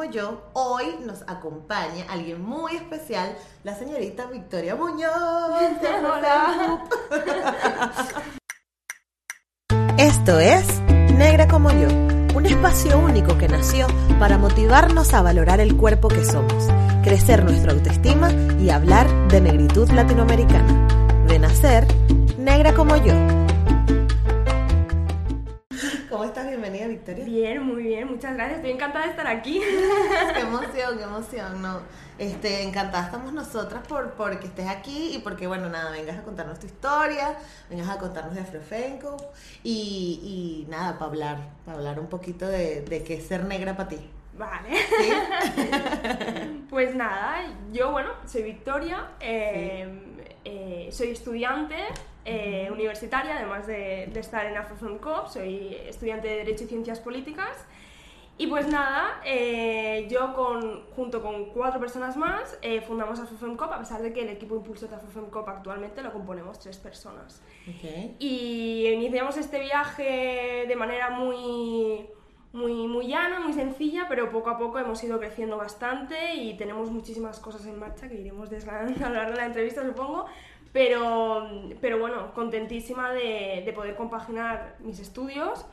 como yo. Hoy nos acompaña alguien muy especial, la señorita Victoria Muñoz. Hola. Esto es Negra como yo, un espacio único que nació para motivarnos a valorar el cuerpo que somos, crecer nuestra autoestima y hablar de negritud latinoamericana. De nacer, negra como yo. ¿Cómo estás? Bienvenida, Victoria. Bien, muy bien, muchas gracias. Estoy encantada de estar aquí. qué emoción, qué emoción, no. Este, encantada estamos nosotras por porque estés aquí y porque, bueno, nada, vengas a contarnos tu historia, vengas a contarnos de Afrofenco y, y nada, para hablar, para hablar un poquito de, de qué es ser negra para ti. Vale. pues nada, yo, bueno, soy Victoria, eh, eh, soy estudiante eh, universitaria, además de, estar en AfroFemCop, soy estudiante de Derecho y Ciencias Políticas. Y pues nada, eh, yo con, junto con cuatro personas más eh, fundamos AfroFemCop, a pesar de que el equipo impulso de AfroFemCop actualmente lo componemos tres personas. Y iniciamos este viaje de manera muy, muy, muy llana, muy sencilla, pero poco a poco hemos ido creciendo bastante y tenemos muchísimas cosas en marcha que iremos desgranando a lo largo de la entrevista, supongo. Pero, pero bueno, contentísima de, de poder compaginar mis estudios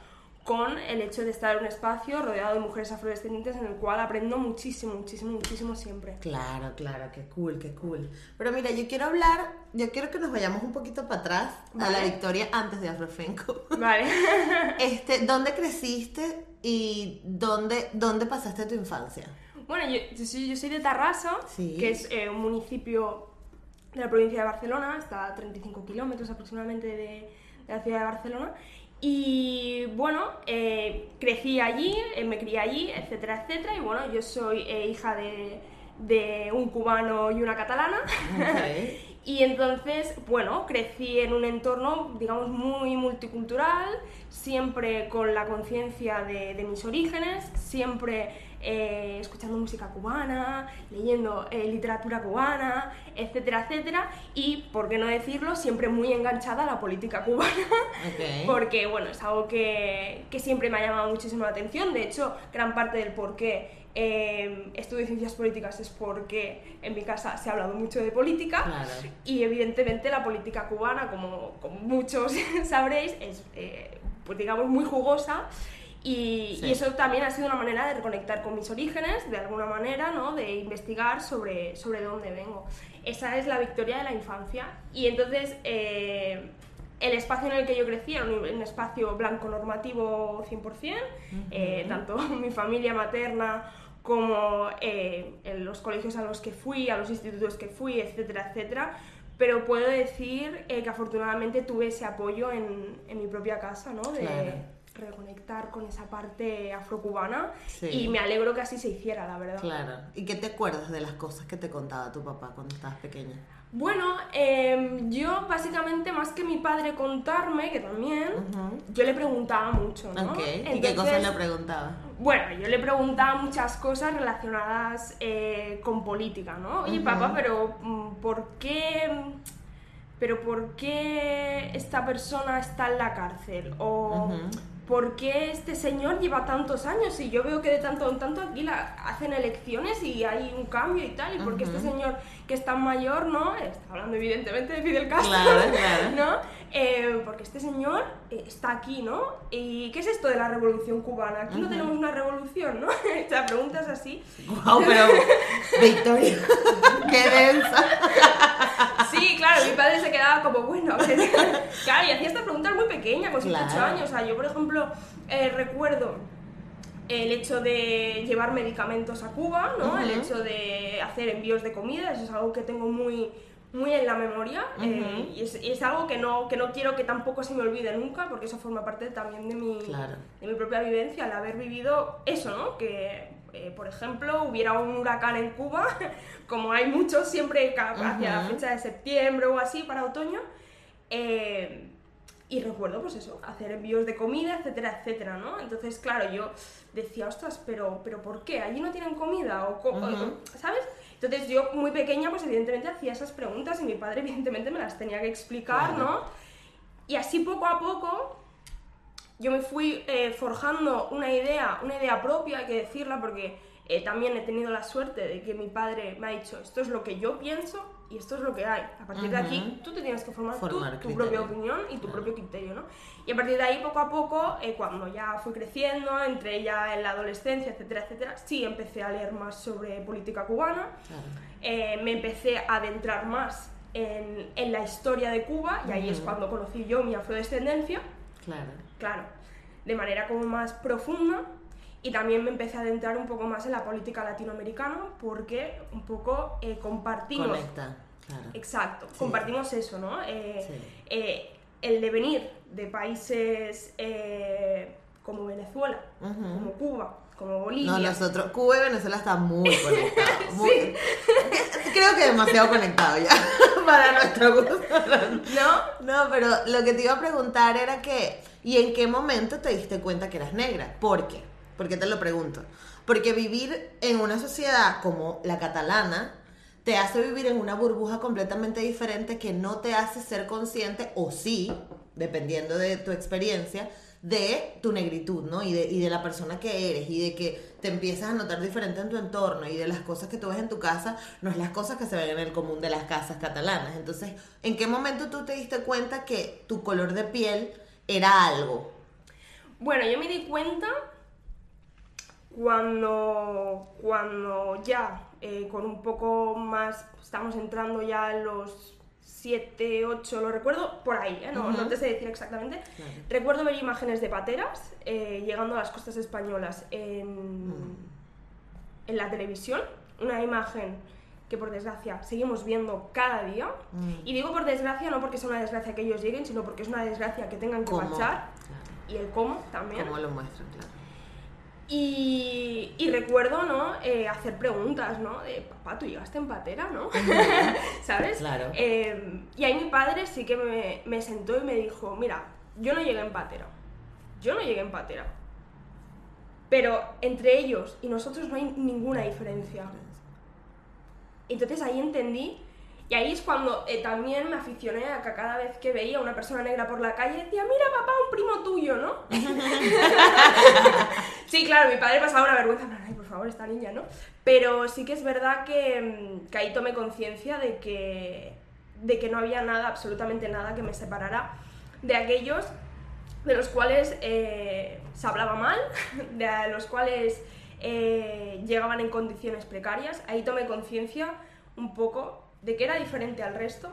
con el hecho de estar en un espacio rodeado de mujeres afrodescendientes en el cual aprendo muchísimo, muchísimo, muchísimo siempre. Claro, claro, qué cool, qué cool. Pero mira, yo quiero hablar, yo quiero que nos vayamos un poquito para atrás a la victoria antes de Afrofenco. Vale. este, ¿Dónde creciste y dónde, dónde pasaste tu infancia? Bueno, yo, yo, soy, yo soy, de Tarrasa, que es eh, un municipio de la provincia de Barcelona, está a 35 kilómetros aproximadamente de, de, la ciudad de Barcelona. Y bueno, eh, crecí allí, eh, me crié allí, etcétera, etcétera. Y bueno, yo soy eh, hija de, de, un cubano y una catalana. y entonces, bueno, crecí en un entorno, digamos, muy multicultural, siempre con la conciencia de, de mis orígenes, siempre eh, escuchando música cubana, leyendo eh, literatura cubana, etcétera, etcétera, y, por qué no decirlo, siempre muy enganchada a la política cubana, porque, bueno, es algo que, que, siempre me ha llamado muchísimo la atención, de hecho, gran parte del por qué eh, estudio ciencias políticas es porque en mi casa se ha hablado mucho de política. Y evidentemente la política cubana, como, como muchos sabréis, es, pues digamos, muy jugosa y, eso también ha sido una manera de reconectar con mis orígenes, de alguna manera, ¿no? de investigar sobre, sobre dónde vengo. Esa es la victoria de la infancia. Y entonces, eh, el espacio en el que yo crecí era un, espacio blanco normativo 100%, eh, tanto mi familia materna como eh, en los colegios a los que fui, a los institutos que fui, etcétera, etcétera. Pero puedo decir que afortunadamente tuve ese apoyo en, en mi propia casa, ¿no? De, reconectar con esa parte afrocubana y me alegro que así se hiciera, la verdad. Claro. ¿Y qué te acuerdas de las cosas que te contaba tu papá cuando estabas pequeña? Bueno, em, yo básicamente más que mi padre contarme, que también, yo le preguntaba mucho, ¿no? ¿Y qué cosas le preguntaba? Bueno, yo le preguntaba muchas cosas relacionadas eh, con política, ¿no? Oye, papá, pero mm, ¿por qué pero ¿por qué esta persona está en la cárcel? O ¿por qué este señor lleva tantos años? Y yo veo que de tanto en tanto aquí la, hacen elecciones y hay un cambio y tal. ¿Y por qué este señor que es tan mayor, no? Está hablando evidentemente de Fidel Castro, claro, claro. ¿no? Eh, porque este señor eh, está aquí, ¿no? ¿Y qué es esto de la revolución cubana? Aquí no tenemos una revolución, ¿no? o sea, preguntas así. ¡Wow! Pero, Victoria, ¡qué densa! Sí, claro, mi padre se quedaba como, bueno, a ver. claro, y hacía estas preguntas muy pequeñas, con 8 años. O sea, yo, por ejemplo, eh, recuerdo el hecho de llevar medicamentos a Cuba, ¿no? El hecho de hacer envíos de comida, eso es algo que tengo muy muy en la memoria eh, y, es, algo que no, que no quiero que tampoco se me olvide nunca porque eso forma parte también de mi, de mi propia vivencia, el haber vivido eso, ¿no? Que, eh, por ejemplo, hubiera un huracán en Cuba, como hay muchos siempre hacia la fecha de septiembre o así para otoño. Eh, y recuerdo, pues eso, hacer envíos de comida, etcétera, etcétera, ¿no? Entonces, claro, yo decía, ostras, pero, pero ¿por qué? ¿Allí no tienen comida? O, ¿Sabes? Entonces yo muy pequeña pues evidentemente hacía esas preguntas y mi padre evidentemente me las tenía que explicar, ¿no? Y así poco a poco yo me fui eh, forjando una idea, una idea propia, hay que decirla, porque eh, también he tenido la suerte de que mi padre me ha dicho, esto es lo que yo pienso y esto es lo que hay. A partir de aquí, tú te tienes que formar, tu, propia opinión y tu propio criterio, ¿no? Y a partir de ahí, poco a poco, eh, cuando ya fui creciendo, entre ya en la adolescencia, etcétera, etcétera, sí empecé a leer más sobre política cubana, eh, me empecé a adentrar más en, en, la historia de Cuba y ahí es cuando conocí yo mi afrodescendencia. Claro. Claro, de manera como más profunda. Y también me empecé a adentrar un poco más en la política latinoamericana porque un poco eh, compartimos... Conecta, claro. Exacto, compartimos eso, ¿no? Eh, eh, el devenir de países como Venezuela, como Cuba, como Bolivia. No, nosotros, Cuba y Venezuela están muy conectados. sí. Creo que demasiado conectados ya, para nuestro gusto. ¿No? No, pero lo que te iba a preguntar era que, ¿y en qué momento te diste cuenta que eras negra? ¿Por qué? ¿Por qué te lo pregunto? Porque vivir en una sociedad como la catalana te hace vivir en una burbuja completamente diferente que no te hace ser consciente, o sí, dependiendo de tu experiencia, de tu negritud, ¿no? Y de, y de la persona que eres, y de que te empiezas a notar diferente en tu entorno, y de las cosas que tú ves en tu casa, no es las cosas que se ven en el común de las casas catalanas. Entonces, ¿en qué momento tú te diste cuenta que tu color de piel era algo? Bueno, yo me di cuenta cuando, cuando ya eh, con un poco más, estamos entrando ya en los 7, 8, lo recuerdo por ahí, ¿eh? no, no, te sé decir exactamente. Recuerdo ver imágenes de pateras eh, llegando a las costas españolas en, mm. en la televisión, una imagen que por desgracia seguimos viendo cada día. Mm. Y digo por desgracia no porque sea una desgracia que ellos lleguen, sino porque es una desgracia que tengan que marchar. Y el cómo también. Cómo lo muestran, claro. Y, recuerdo, ¿no? Eh, hacer preguntas, ¿no? De, papá, tú llegaste en patera, ¿no? ¿Sabes? Claro. Eh, y ahí mi padre sí que me, me, sentó y me dijo, mira, yo no llegué en patera. Yo no llegué en patera. Pero entre ellos y nosotros no hay ninguna diferencia. Entonces ahí entendí y ahí es cuando eh, también me aficioné a que cada vez que veía a una persona negra por la calle decía, mira papá, un primo tuyo, ¿no? sí, claro, mi padre pasaba una vergüenza, ay, por favor, esta niña, ¿no? Pero sí que es verdad que, mm, que ahí tomé conciencia de que, de que no había nada, absolutamente nada que me separara de aquellos de los cuales eh, se hablaba mal, de los cuales eh, llegaban en condiciones precarias. Ahí tomé conciencia un poco de que era diferente al resto,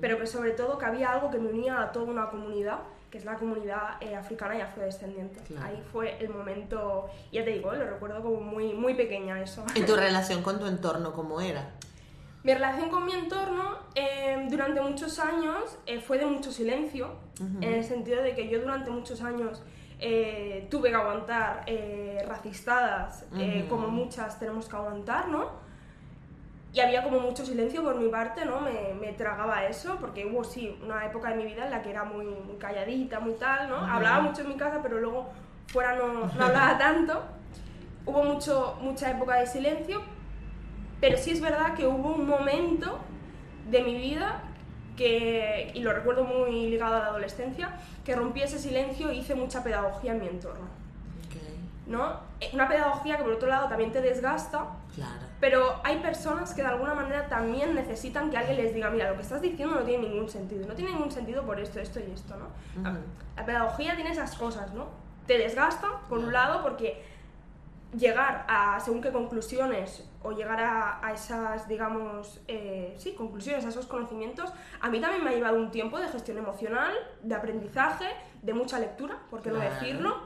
pero que sobre todo que había algo que me unía a toda una comunidad, que es la comunidad eh, africana y afrodescendiente. Ahí fue el momento, ya te digo, lo recuerdo como muy, muy pequeña eso. ¿Y tu relación con tu entorno cómo era? Mi relación con mi entorno eh, durante muchos años eh, fue de mucho silencio, en el sentido de que yo durante muchos años tuve que aguantar racistadas, como muchas tenemos que aguantar, ¿no? y había como mucho silencio por mi parte, ¿no? Me, me, tragaba eso, porque hubo sí una época de mi vida en la que era muy, calladita, muy tal, ¿no? Hablaba mucho en mi casa, pero luego fuera no, no hablaba tanto. Hubo mucho, mucha época de silencio, pero sí es verdad que hubo un momento de mi vida que, y lo recuerdo muy ligado a la adolescencia, que rompí ese silencio y hice mucha pedagogía en mi entorno. ¿no? Eh, una pedagogía que por otro lado también te desgasta, claro. pero hay personas que de alguna manera también necesitan que alguien les diga, mira, lo que estás diciendo no tiene ningún sentido, no tiene ningún sentido por esto, esto y esto, ¿no? La pedagogía tiene esas cosas, ¿no? Te desgasta, por un lado, porque llegar a según qué conclusiones o llegar a, esas, digamos, eh, sí, conclusiones, a esos conocimientos, a mí también me ha llevado un tiempo de gestión emocional, de aprendizaje, de mucha lectura, por qué no decirlo,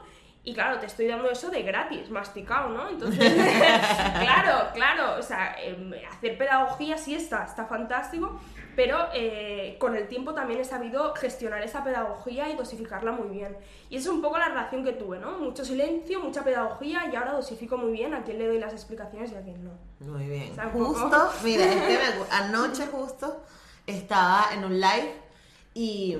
Y claro, te estoy dando eso de gratis, masticado, ¿no? Entonces, claro, claro, o sea, em, hacer pedagogía sí está, está fantástico, pero eh, con el tiempo también he sabido gestionar esa pedagogía y dosificarla muy bien. Y es un poco la relación que tuve, ¿no? Mucho silencio, mucha pedagogía y ahora dosifico muy bien a quién le doy las explicaciones y a quién no. Muy bien. justo, mira, anoche justo estaba en un live y,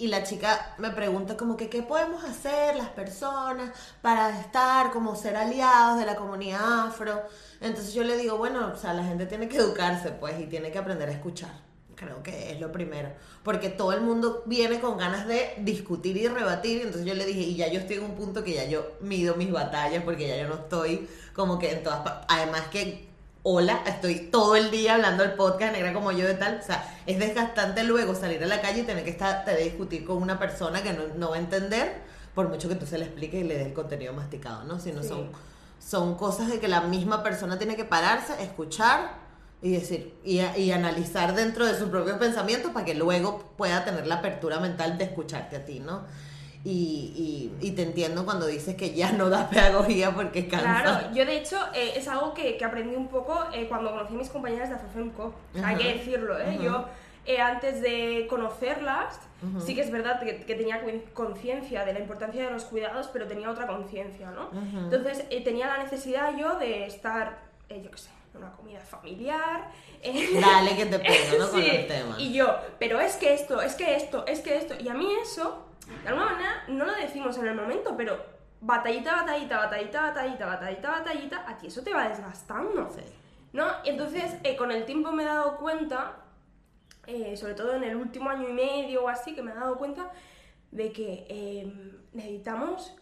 la chica me pregunta como que qué podemos hacer las personas para estar como ser aliados de la comunidad afro. Entonces yo le digo, bueno, o sea, la gente tiene que educarse pues y tiene que aprender a escuchar. Creo que es lo primero. Porque todo el mundo viene con ganas de discutir y rebatir. Entonces yo le dije, y ya yo estoy en un punto que ya yo mido mis batallas porque ya yo no estoy como que en todas Además que hola, estoy todo el día hablando del podcast negra como yo de tal. O sea, es desgastante luego salir a la calle y tener que estar, te discutir con una persona que no, va a entender, por mucho que tú se le explique y le des el contenido masticado, ¿no? Sino son, son cosas de que la misma persona tiene que pararse, escuchar y decir, y, y analizar dentro de sus propios pensamientos para que luego pueda tener la apertura mental de escucharte a ti, ¿no? Y, y, te entiendo cuando dices que ya no da pedagogía porque cansa. Claro, yo de hecho eh, es algo que, que, aprendí un poco eh, cuando conocí a mis compañeras de AFEFEMCO. Hay que decirlo, ¿eh? Yo eh, antes de conocerlas, sí que es verdad que, que tenía conciencia de la importancia de los cuidados, pero tenía otra conciencia, ¿no? Entonces tenía la necesidad yo de estar, yo qué sé, en una comida familiar. Dale que te pego, ¿no? Con el tema. Y yo, pero es que esto, es que esto, es que esto. Y a mí eso de alguna manera no lo decimos en el momento, pero batallita, batallita, batallita, batallita, batallita, batallita, a ti eso te va desgastando. ¿No? Entonces, eh, con el tiempo me he dado cuenta, eh, sobre todo en el último año y medio o así, que me he dado cuenta de que em, necesitamos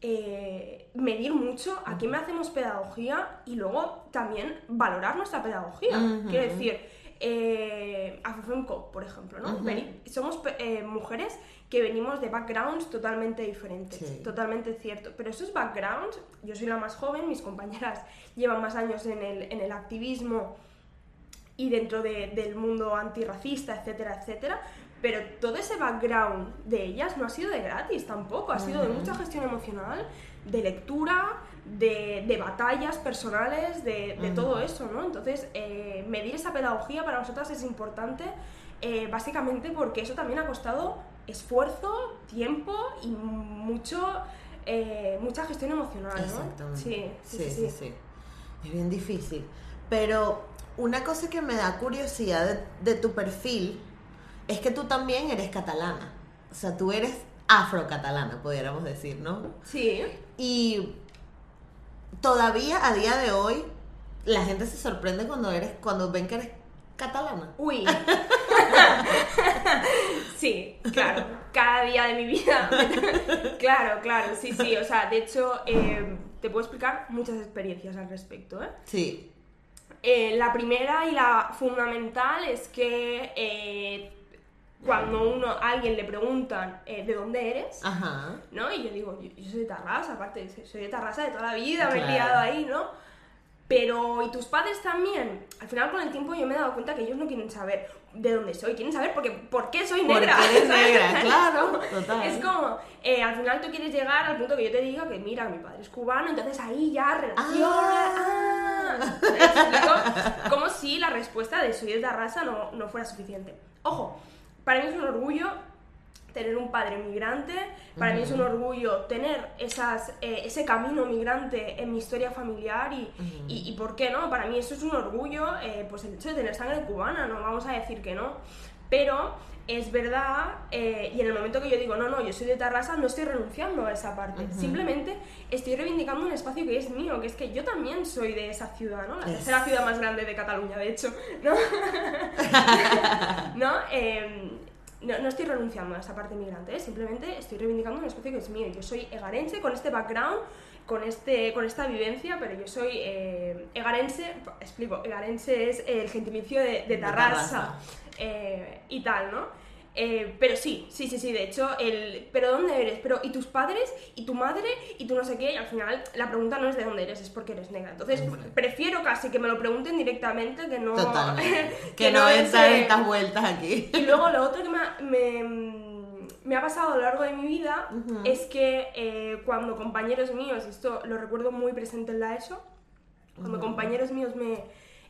eh, medir mucho a quién me hacemos pedagogía y luego también valorar nuestra pedagogía. Quiero decir, eh, por ejemplo, ¿no? Somos mujeres que venimos de backgrounds totalmente diferentes, totalmente cierto. Pero esos backgrounds, yo soy la más joven, mis compañeras llevan más años en el, en el activismo y dentro del mundo antirracista, etcétera, etcétera. Pero todo ese background de ellas no ha sido de gratis tampoco, ha sido de mucha gestión emocional, de lectura, de, de batallas personales, de, de todo eso, ¿no? Entonces, eh, medir esa pedagogía para nosotras es importante, eh, básicamente porque eso también ha costado esfuerzo, tiempo y mucho, eh, mucha gestión emocional. ¿no? Exactamente. Sí sí sí, sí Es bien difícil. Pero una cosa que me da curiosidad de, tu perfil es que tú también eres catalana. O sea, tú eres afrocatalana, pudiéramos decir, ¿no? Sí. Y todavía a día de hoy la gente se sorprende cuando eres cuando ven que eres catalana. Uy. sí, claro. Cada día de mi vida. claro, claro, sí, sí. O sea, de hecho, eh, te puedo explicar muchas experiencias al respecto, ¿eh? Sí. Eh, la primera y la fundamental es que eh, cuando uno, a alguien le preguntan de dónde eres, ¿no? Y yo digo, yo, soy de Tarrasa, aparte, soy de Tarrasa de toda la vida, me he criado ahí, ¿no? Pero, ¿y tus padres también? Al final, con el tiempo, yo me he dado cuenta que ellos no quieren saber de dónde soy, quieren saber porque, por qué soy negra. Porque eres negra, claro, total. Es como, eh, al final tú quieres llegar al punto que yo te diga que, mira, mi padre es cubano, entonces ahí ya relaciona. Ah. ah. como si la respuesta de soy de raza no, no fuera suficiente. Ojo, para mí es un orgullo tener un padre migrante. Para mí es un orgullo tener esas, eh, ese camino migrante en mi historia familiar y, y, ¿por qué no? Para mí eso es un orgullo, eh, pues el hecho de tener sangre cubana, no vamos a decir que no. Pero es verdad, eh, y en el momento que yo digo, no, no, yo soy de Tarrasa, no estoy renunciando a esa parte. Simplemente estoy reivindicando un espacio que es mío, que es que yo también soy de esa ciudad, ¿no? La tercera ciudad más grande de Cataluña, de hecho, ¿no? ¿No? No, no, estoy renunciando a esa parte migrante, ¿eh? simplemente estoy reivindicando un espacio que es mío. Yo soy egarense con este background, con, este, con esta vivencia, pero yo soy eh, egarense, explico, egarense es el gentilicio de, de Tarrasa, eh, y tal, ¿no? Eh, pero sí, sí, sí, sí, de hecho, el ¿pero dónde eres? Pero ¿y tus padres? ¿Y tu madre? ¿Y tú no sé qué? Y al final la pregunta no es de dónde eres, es porque eres negra. Entonces, prefiero casi que me lo pregunten directamente que no... que, no, no estas vueltas aquí. Y luego lo otro que me, me ha pasado a lo largo de mi vida es que eh, cuando compañeros míos, esto lo recuerdo muy presente en la ESO, cuando compañeros míos me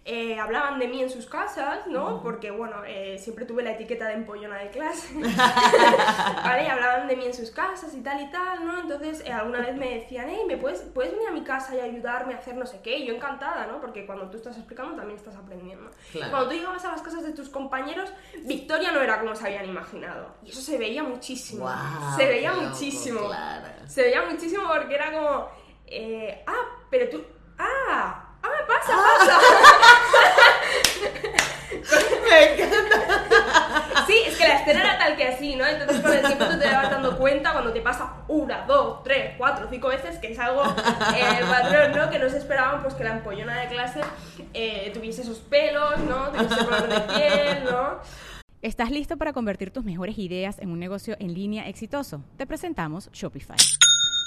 eh, hablaban de mí en sus casas, ¿no? Porque, bueno, eh, siempre tuve la etiqueta de empollona de clase, ¿vale? Y hablaban de mí en sus casas y tal y tal, ¿no? Entonces, eh, alguna vez me decían, hey, ¿me puedes, puedes venir a mi casa y ayudarme a hacer no sé qué? Y yo encantada, ¿no? Porque cuando tú estás explicando también estás aprendiendo. Cuando tú llegabas a las casas de tus compañeros, Victoria no era como se habían imaginado. Y eso se veía muchísimo. se veía muchísimo. Se veía muchísimo porque era como, ah, pero tú, ah, ¡Ah, pasa, pasa! Me encanta. Sí, es que la escena era tal que así, ¿no? Entonces con el tiempo tú te vas dando cuenta cuando te pasa una, dos, tres, cuatro, cinco veces que es algo eh, patrón, ¿no? Que no se esperaban pues que la empollona de clase eh, tuviese esos pelos, ¿no? Tuviese color de piel, ¿no? ¿Estás listo para convertir tus mejores ideas en un negocio en línea exitoso? Te presentamos Shopify.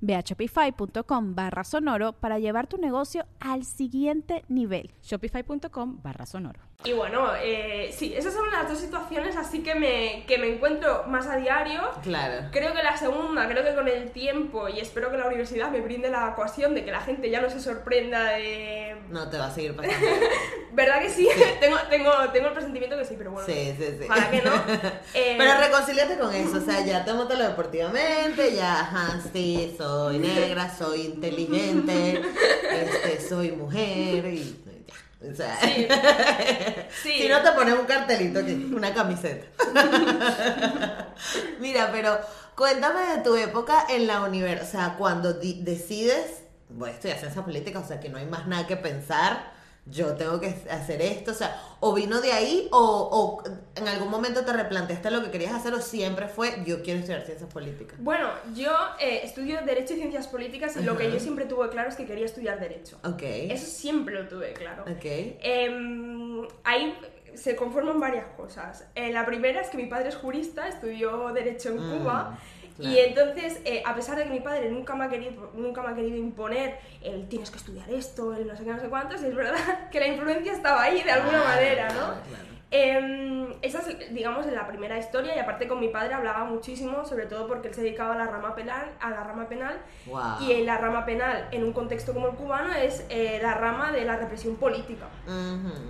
Ve a shopify.com barra sonoro para llevar tu negocio al siguiente nivel. Shopify.com barra sonoro. Y bueno, eh, sí, esas son las dos situaciones así que me, que me encuentro más a diario. Claro. Creo que la segunda, creo que con el tiempo, y espero que la universidad me brinde la ecuación de que la gente ya no se sorprenda de... No te va a seguir pasando. ¿Verdad que sí? tengo, tengo, tengo el presentimiento que sí, pero bueno. Sí, sí, sí. Para que no. Eh, pero reconciliate con eso, o sea, ya tómatelo deportivamente, ya, ajá, sí, soy negra, soy inteligente, este, soy mujer y o sea, si no te pones un cartelito una camiseta. Mira, pero cuéntame de tu época en la universidad, o sea, cuando decides, voy a estudiar ciencia política, o sea, que no hay más nada que pensar yo tengo que hacer esto, o sea, o vino de ahí o, en algún momento te replanteaste lo que querías hacer o siempre fue yo quiero estudiar ciencias políticas. Bueno, yo eh, estudio Derecho y Ciencias Políticas y lo que yo siempre tuve claro es que quería estudiar Derecho. Ok. Eso siempre lo tuve claro. Ok. Em, ahí se conforman varias cosas. Eh, la primera es que mi padre es jurista, estudió Derecho en mm. Cuba. Y entonces, eh, a pesar de que mi padre nunca me ha querido, nunca me ha querido imponer el tienes que estudiar esto, el no sé qué, no sé cuántos, es verdad que la influencia estaba ahí de alguna manera, ¿no? Eh, esa es, digamos, la primera historia y aparte con mi padre hablaba muchísimo, sobre todo porque él se dedicaba a la rama penal, a la rama penal y en la rama penal, en un contexto como el cubano, es eh, la rama de la represión política.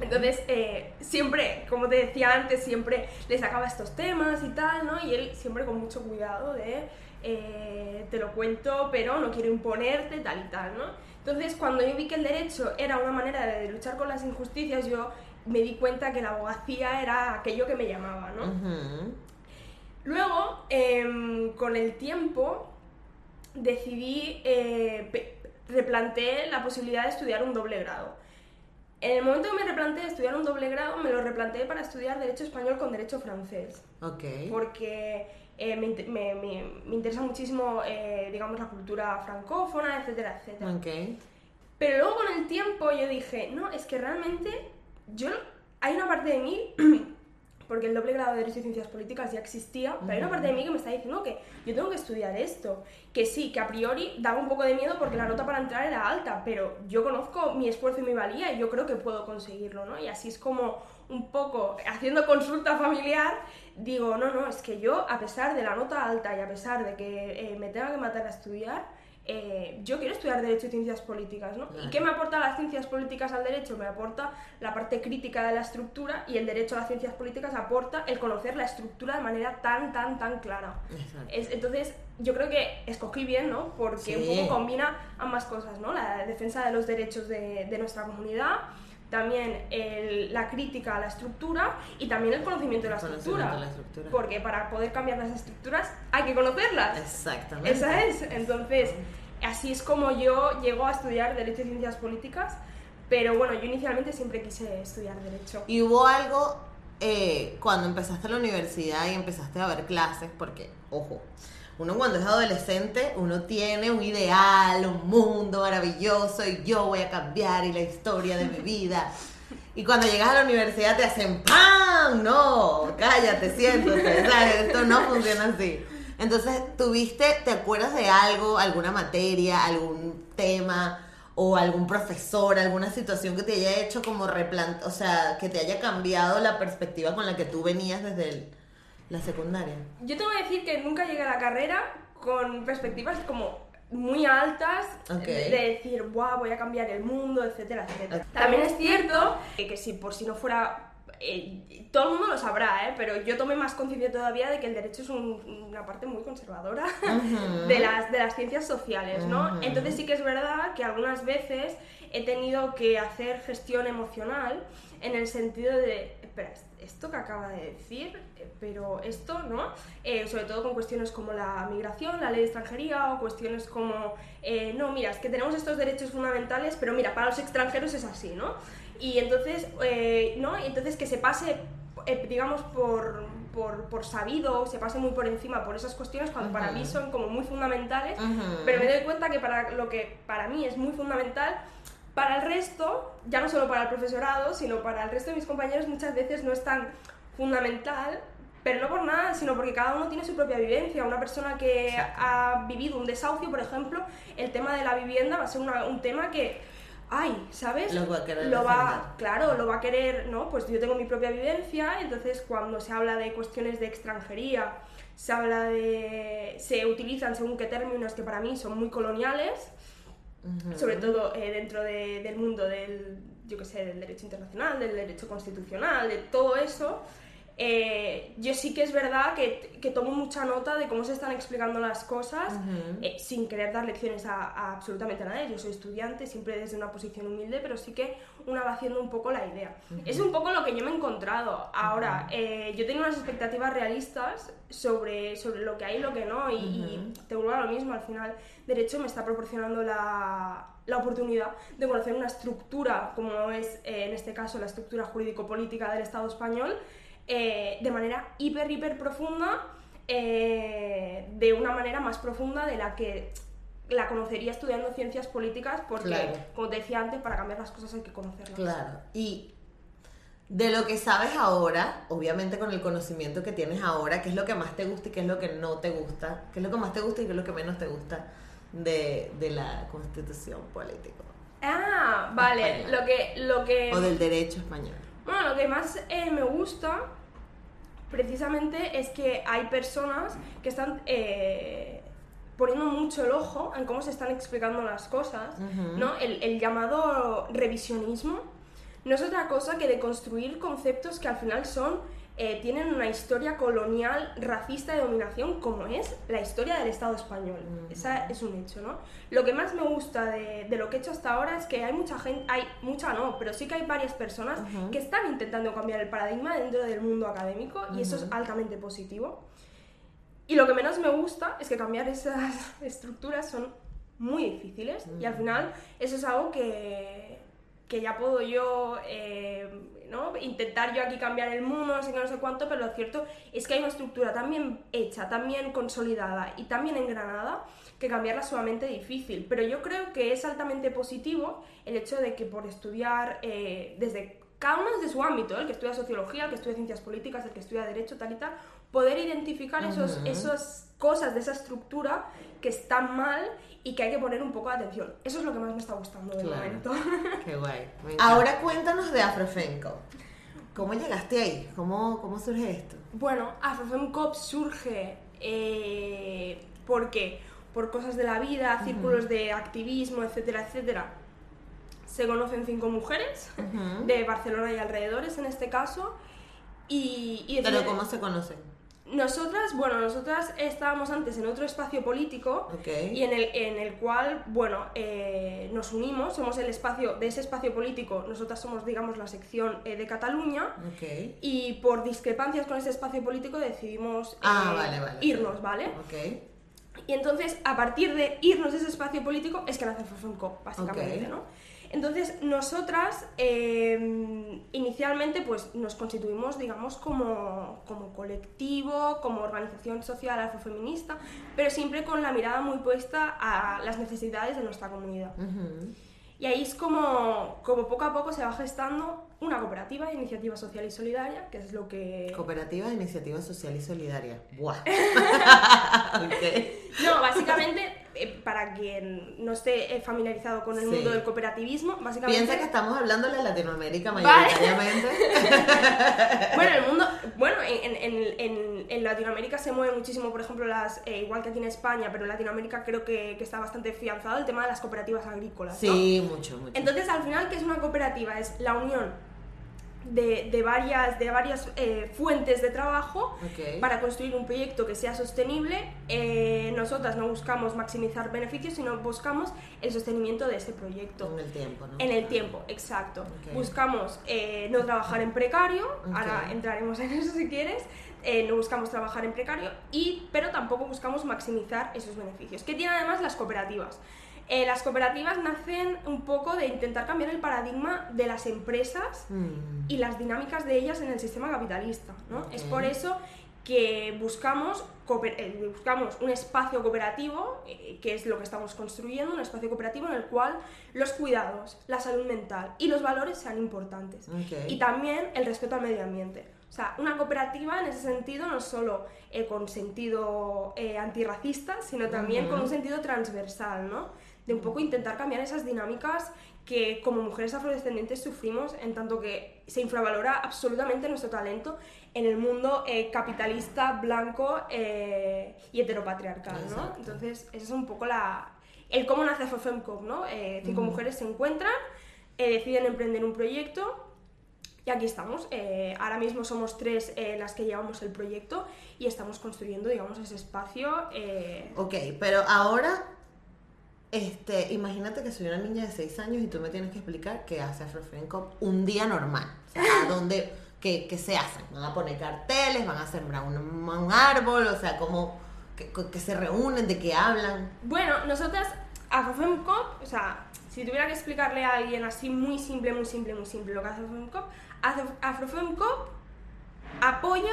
Entonces, eh, siempre, como te decía antes, siempre le sacaba estos temas y tal, ¿no? Y él siempre con mucho cuidado de, eh, te lo cuento, pero no quiero imponerte, tal y tal, ¿no? Entonces, cuando yo vi que el derecho era una manera de luchar con las injusticias, yo me di cuenta que la abogacía era aquello que me llamaba, ¿no? Luego, em, con el tiempo, decidí, eh, replanteé la posibilidad de estudiar un doble grado. En el momento que me replanteé estudiar un doble grado, me lo replanteé para estudiar Derecho Español con Derecho Francés. Ok. Porque eh, me, me, me, interesa muchísimo, eh, digamos, la cultura francófona, etcétera, etcétera. Okay. Pero luego con el tiempo yo dije, no, es que realmente yo, hay una parte de mí, porque el doble grado de Derecho y Ciencias Políticas ya existía, pero hay una parte de mí que me está diciendo que yo tengo que estudiar esto. Que sí, que a priori daba un poco de miedo porque la nota para entrar era alta, pero yo conozco mi esfuerzo y mi valía y yo creo que puedo conseguirlo, ¿no? Y así es como un poco haciendo consulta familiar, digo, no, no, es que yo, a pesar de la nota alta y a pesar de que eh, me tenga que matar a estudiar, eh, yo quiero estudiar Derecho y Ciencias Políticas, ¿no? ¿Y qué me aporta las ciencias políticas al derecho? Me aporta la parte crítica de la estructura y el derecho a las ciencias políticas aporta el conocer la estructura de manera tan, tan, tan clara. entonces, yo creo que escogí bien, ¿no? Porque un poco combina ambas cosas, ¿no? La defensa de los derechos de, de nuestra comunidad también la crítica a la estructura y también el conocimiento de la, estructura, Porque para poder cambiar las estructuras hay que conocerlas. Exactamente. Esa es. Entonces, así es como yo llego a estudiar Derecho y Ciencias Políticas. Pero bueno, yo inicialmente siempre quise estudiar Derecho. ¿Y hubo algo eh, cuando empezaste la universidad y empezaste a ver clases? Porque, ojo, uno cuando es adolescente, uno tiene un ideal, un mundo maravilloso y yo voy a cambiar y la historia de mi vida. Y cuando llegas a la universidad te hacen ¡pam! No, cállate, siéntate, ¿sabes? Esto no funciona así. Entonces, ¿tuviste, te acuerdas de algo, alguna materia, algún tema o algún profesor, alguna situación que te haya hecho como replant, o sea, que te haya cambiado la perspectiva con la que tú venías desde el la secundaria. Yo tengo que decir que nunca llegué a la carrera con perspectivas como muy altas de, decir, Buah, voy a cambiar el mundo, etcétera, etcétera. También es cierto que, si por si no fuera eh, todo el mundo lo sabrá, ¿eh? pero yo tomé más conciencia todavía de que el derecho es una parte muy conservadora de, las, de las ciencias sociales, ¿no? Entonces sí que es verdad que algunas veces he tenido que hacer gestión emocional en el sentido de, espera, esto que acaba de decir, eh, pero esto, ¿no? Eh, sobre todo con cuestiones como la migración, la ley de extranjería o cuestiones como, eh, no, mira, es que tenemos estos derechos fundamentales, pero mira, para los extranjeros es así, ¿no? Y entonces, ¿no? Entonces que se pase, digamos, por, por, por, sabido, se pase muy por encima por esas cuestiones cuando para mí son como muy fundamentales, pero me doy cuenta que para lo que para mí es muy fundamental, para el resto, ya no solo para el profesorado, sino para el resto de mis compañeros muchas veces no es tan fundamental, pero no por nada, sino porque cada uno tiene su propia vivencia. Una persona que ha vivido un desahucio, por ejemplo, el tema de la vivienda va a ser un tema que, ay, ¿sabes? Lo va a querer. Lo va, claro, lo va a querer, ¿no? Pues yo tengo mi propia vivencia, entonces cuando se habla de cuestiones de extranjería, se habla de... se utilizan según qué términos que para mí son muy coloniales, sobre todo eh, dentro del mundo del, yo que sé, del derecho internacional, del derecho constitucional, de todo eso, eh, yo sí que es verdad que, que, tomo mucha nota de cómo se están explicando las cosas eh, sin querer dar lecciones a, absolutamente nadie. Yo soy estudiante, siempre desde una posición humilde, pero sí que una va haciendo un poco la idea. Es un poco lo que yo me he encontrado. Ahora, eh, yo tengo unas expectativas realistas sobre, sobre lo que hay y lo que no, y, y te vuelvo a lo mismo. Al final, Derecho me está proporcionando la, la oportunidad de conocer una estructura, como es en este caso la estructura jurídico-política del Estado español eh, de manera hiper, hiper profunda, eh, de una manera más profunda de la que la conocería estudiando ciencias políticas, porque, como te decía antes, para cambiar las cosas hay que conocerlas. Claro, y de lo que sabes ahora, obviamente con el conocimiento que tienes ahora, ¿qué es lo que más te gusta y qué es lo que no te gusta? ¿Qué es lo que más te gusta y qué es lo que menos te gusta de, la constitución política? Ah, vale, lo que, lo que... O del derecho español. Bueno, lo que más eh, me gusta precisamente es que hay personas que están eh, poniendo mucho el ojo en cómo se están explicando las cosas, ¿no? El, el, llamado revisionismo no es otra cosa que de construir conceptos que al final son eh, tienen una historia colonial, racista de dominación, como es la historia del Estado español. Esa es un hecho, ¿no? Lo que más me gusta de, lo que he hecho hasta ahora es que hay mucha gente, hay mucha no, pero sí que hay varias personas que están intentando cambiar el paradigma dentro del mundo académico y eso es altamente positivo. Y lo que menos me gusta es que cambiar esas estructuras son muy difíciles y al final eso es algo que, que ya puedo yo eh, Intentar yo aquí cambiar el mundo, no sé qué, no sé cuánto, pero lo cierto es que hay una estructura también hecha, también consolidada y también engranada que cambiarla es sumamente difícil. Pero yo creo que es altamente positivo el hecho de que por estudiar eh, desde cada uno desde su ámbito, el que estudia sociología, el que estudia ciencias políticas, el que estudia derecho, tal y tal, poder identificar esos, esas cosas de esa estructura que están mal y que hay que poner un poco de atención. Eso es lo que más me está gustando de momento. Qué guay. Ahora cuéntanos de Afrofemco. ¿Cómo llegaste ahí? ¿Cómo, cómo surge esto? Bueno, Afrofemco surge eh, porque por cosas de la vida, círculos de activismo, etcétera, etcétera. Se conocen cinco mujeres de Barcelona y alrededores en este caso. Y, ¿Pero cómo se conocen? Nosotras, bueno, nosotras estábamos antes en otro espacio político y en el, en el cual, bueno, eh, nos unimos, somos el espacio, de ese espacio político, nosotras somos, digamos, la sección eh, de Cataluña y por discrepancias con ese espacio político decidimos ah, eh, irnos, ¿vale? Y entonces, a partir de irnos de ese espacio político, es que nace FOFEMCO, básicamente, ¿no? Entonces, nosotras em, inicialmente pues, nos constituimos, digamos, como, colectivo, como organización social afrofeminista, pero siempre con la mirada muy puesta a las necesidades de nuestra comunidad. Y ahí es como, como poco a poco se va gestando una cooperativa de iniciativa social y solidaria, que es lo que... Cooperativa de iniciativa social y solidaria. ¡Buah! No, básicamente eh, para quien no esté eh, familiarizado con el mundo del cooperativismo, básicamente... Piensa que estamos hablando de la Latinoamérica mayoritariamente. bueno, el mundo... Bueno, en, en, en, Latinoamérica se mueve muchísimo, por ejemplo, las eh, igual que aquí en España, pero en Latinoamérica creo que, que, está bastante fianzado el tema de las cooperativas agrícolas. Sí, mucho, mucho. Entonces, al final, ¿qué es una cooperativa? Es la unión de, varias, de varias eh, fuentes de trabajo para construir un proyecto que sea sostenible. Eh, nosotras no buscamos maximizar beneficios, sino buscamos el sostenimiento de ese proyecto. En el tiempo, ¿no? En el tiempo, exacto. Buscamos eh, no trabajar en precario, ahora entraremos en eso si quieres. no buscamos trabajar en precario, y, pero tampoco buscamos maximizar esos beneficios. ¿Qué tienen además las cooperativas? Eh, las cooperativas nacen un poco de intentar cambiar el paradigma de las empresas mm. y las dinámicas de ellas en el sistema capitalista. ¿no? Es por eso que buscamos, eh, buscamos un espacio cooperativo, eh, que es lo que estamos construyendo, un espacio cooperativo en el cual los cuidados, la salud mental y los valores sean importantes. Y también el respeto al medio ambiente. O sea, una cooperativa en ese sentido no solo con sentido antirracista, sino también con un sentido transversal, ¿no? De un poco intentar cambiar esas dinámicas que como mujeres afrodescendientes sufrimos en tanto que se infravalora absolutamente nuestro talento en el mundo eh, capitalista, blanco eh, y heteropatriarcal, ¿no? Entonces, ese es un poco la, el cómo nace FOFEMCOP, ¿no? Eh, cinco mujeres se encuentran, deciden emprender un proyecto y aquí estamos. ahora mismo somos tres las que llevamos el proyecto y estamos construyendo, digamos, ese espacio. Ok, pero ahora este, imagínate que soy una niña de 6 años y tú me tienes que explicar qué hace Afrofencop un día normal. O sea, a dónde, qué, qué, se hacen. Van a poner carteles, van a sembrar un, un árbol, o sea, cómo, que, que, se reúnen, de qué hablan. Bueno, nosotras, Afrofencop, o sea, si tuviera que explicarle a alguien así muy simple, muy simple, muy simple lo que hace Afrofemcop, Afrofemcop apoya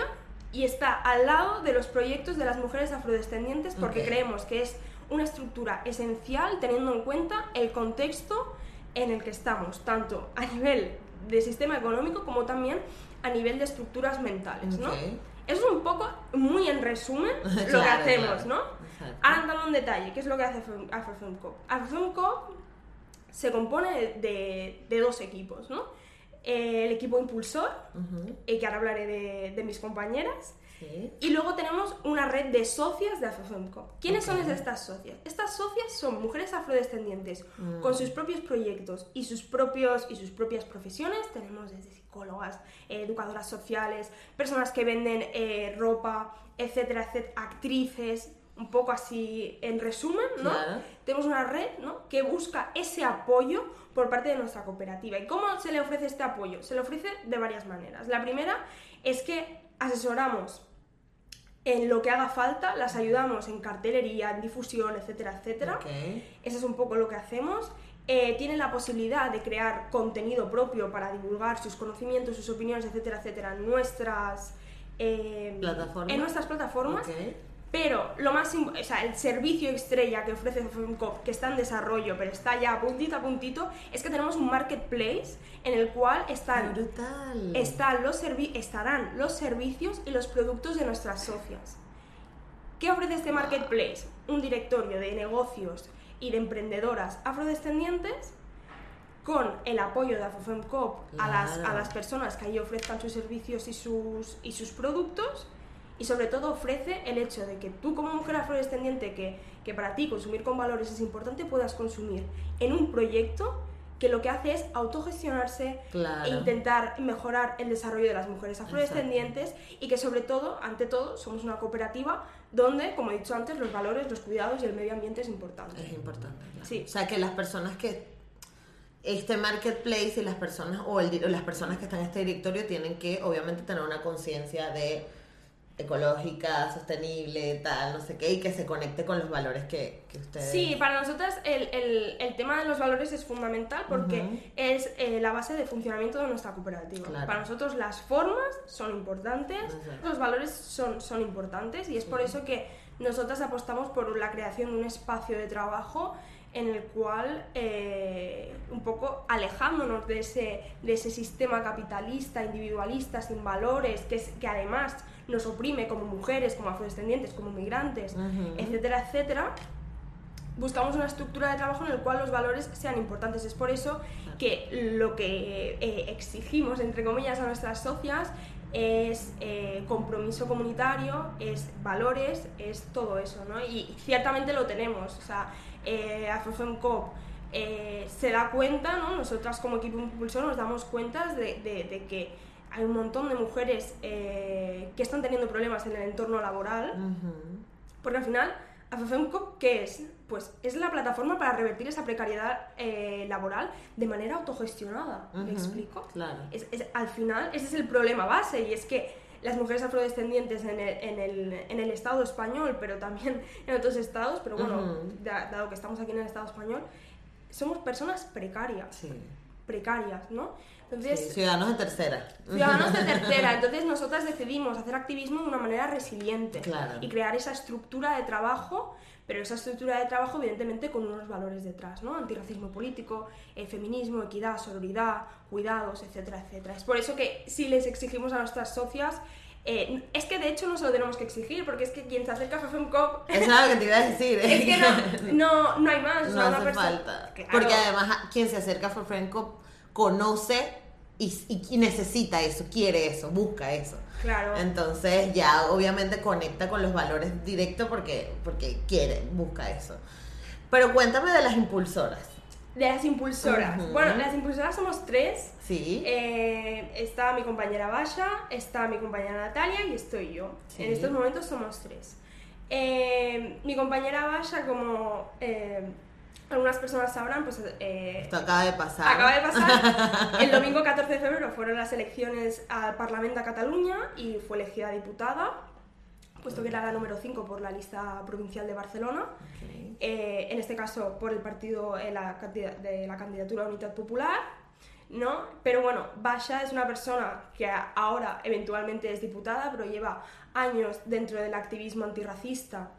y está al lado de los proyectos de las mujeres afrodescendientes porque creemos que es una estructura esencial teniendo en cuenta el contexto en el que estamos, tanto a nivel de sistema económico como también a nivel de estructuras mentales, ¿no? Eso es un poco, muy en resumen, lo que hacemos, ¿no? Ahora entrando en detalle, ¿qué es lo que hace AfroFilmCop? AfroFilmCop se compone de, de, dos equipos, ¿no? el equipo impulsor, que ahora hablaré de, de mis compañeras, y luego tenemos una red de socias de Afrofemco. ¿Quiénes son estas socias? Estas socias son mujeres afrodescendientes mm. con sus propios proyectos y sus, propios, y sus propias profesiones. Tenemos desde psicólogas, educadoras sociales, personas que venden eh, ropa, etcétera, etcétera, actrices, un poco así en resumen, ¿no? Tenemos una red ¿no? que busca ese apoyo por parte de nuestra cooperativa. ¿Y cómo se le ofrece este apoyo? Se le ofrece de varias maneras. La primera es que asesoramos en lo que haga falta, las ayudamos en cartelería, en difusión, etcétera, etcétera. Eso es un poco lo que hacemos. Eh, tienen la posibilidad de crear contenido propio para divulgar sus conocimientos, sus opiniones, etcétera, etcétera, en nuestras, eh, en nuestras plataformas. Pero lo más o sea, el servicio estrella que ofrece FEMCOP, que está en desarrollo, pero está ya puntito a puntito, es que tenemos un marketplace en el cual están, están los estarán los servicios y los productos de nuestras socias. ¿Qué ofrece este marketplace? Un directorio de negocios y de emprendedoras afrodescendientes con el apoyo de AFOFEMCOP a, las, a las personas que ahí ofrezcan sus servicios y sus, y sus productos y sobre todo ofrece el hecho de que tú como mujer afrodescendiente que, que para ti consumir con valores es importante puedas consumir en un proyecto que lo que hace es autogestionarse e intentar mejorar el desarrollo de las mujeres afrodescendientes y que sobre todo, ante todo, somos una cooperativa donde, como he dicho antes, los valores, los cuidados y el medio ambiente es importante. Es importante. Sí. O sea, que las personas que este marketplace y las personas o, el, las personas que están en este directorio tienen que obviamente tener una conciencia de ecológica, sostenible, tal, no sé qué, y que se conecte con los valores que, que ustedes... Sí, para nosotras el, el, el, tema de los valores es fundamental porque es eh, la base de funcionamiento de nuestra cooperativa. Para nosotros las formas son importantes, los valores son, son importantes y es por eso que nosotras apostamos por la creación de un espacio de trabajo en el cual eh, un poco alejándonos de ese, de ese sistema capitalista, individualista, sin valores, que, es, que además nos oprime como mujeres, como afrodescendientes, como migrantes, etcétera, etcétera, buscamos una estructura de trabajo en el cual los valores sean importantes. Es por eso que lo que eh, exigimos, entre comillas, a nuestras socias es eh, compromiso comunitario, es valores, es todo eso, ¿no? Y ciertamente lo tenemos, o sea, eh, Afrofemcop eh, se da cuenta, ¿no? Nosotras como equipo impulsor nos damos cuenta de, de que hay un montón de mujeres eh, que están teniendo problemas en el entorno laboral, porque al final, AFFEMCO, ¿qué es? Pues es la plataforma para revertir esa precariedad eh, laboral de manera autogestionada, ¿me explico? Claro. Es, al final, ese es el problema base, y es que las mujeres afrodescendientes en el, en el, en el Estado español, pero también en otros estados, pero bueno, dado que estamos aquí en el Estado español, somos personas precarias. Sí. Precarias, ¿no? Ciudadanos de tercera. Ciudadanos de tercera. Entonces nosotras decidimos hacer activismo de una manera resiliente claro. y crear esa estructura de trabajo, pero esa estructura de trabajo evidentemente con unos valores detrás, ¿no? Antirracismo político, eh, feminismo, equidad, sororidad, cuidados, etcétera, etcétera. Es por eso que si les exigimos a nuestras socias eh, es que de hecho no se lo tenemos que exigir, porque es que quien se acerca a FEFEMCOP... Es algo que te iba a decir. es que no, no, hay más. No hace falta. Porque además quien se acerca a FEFEMCOP conoce y, necesita eso, quiere eso, busca eso. Claro. Entonces ya obviamente conecta con los valores directos porque, porque quiere, busca eso. Pero cuéntame de las impulsoras. De las impulsoras. Bueno, las impulsoras somos tres. Sí. Eh, está mi compañera Basha, está mi compañera Natalia y estoy yo. En estos momentos somos tres. Eh, mi compañera Basha, como eh, algunas personas sabrán, pues... Eh, Esto acaba de pasar. Acaba de pasar. El domingo 14 de febrero fueron las elecciones al Parlamento de Cataluña y fue elegida diputada, puesto que era la número 5 por la lista provincial de Barcelona. Eh, en este caso por el partido eh, la, de la candidatura Unidad Popular. ¿no? Pero bueno, Basha es una persona que ahora eventualmente es diputada, pero lleva años dentro del activismo antirracista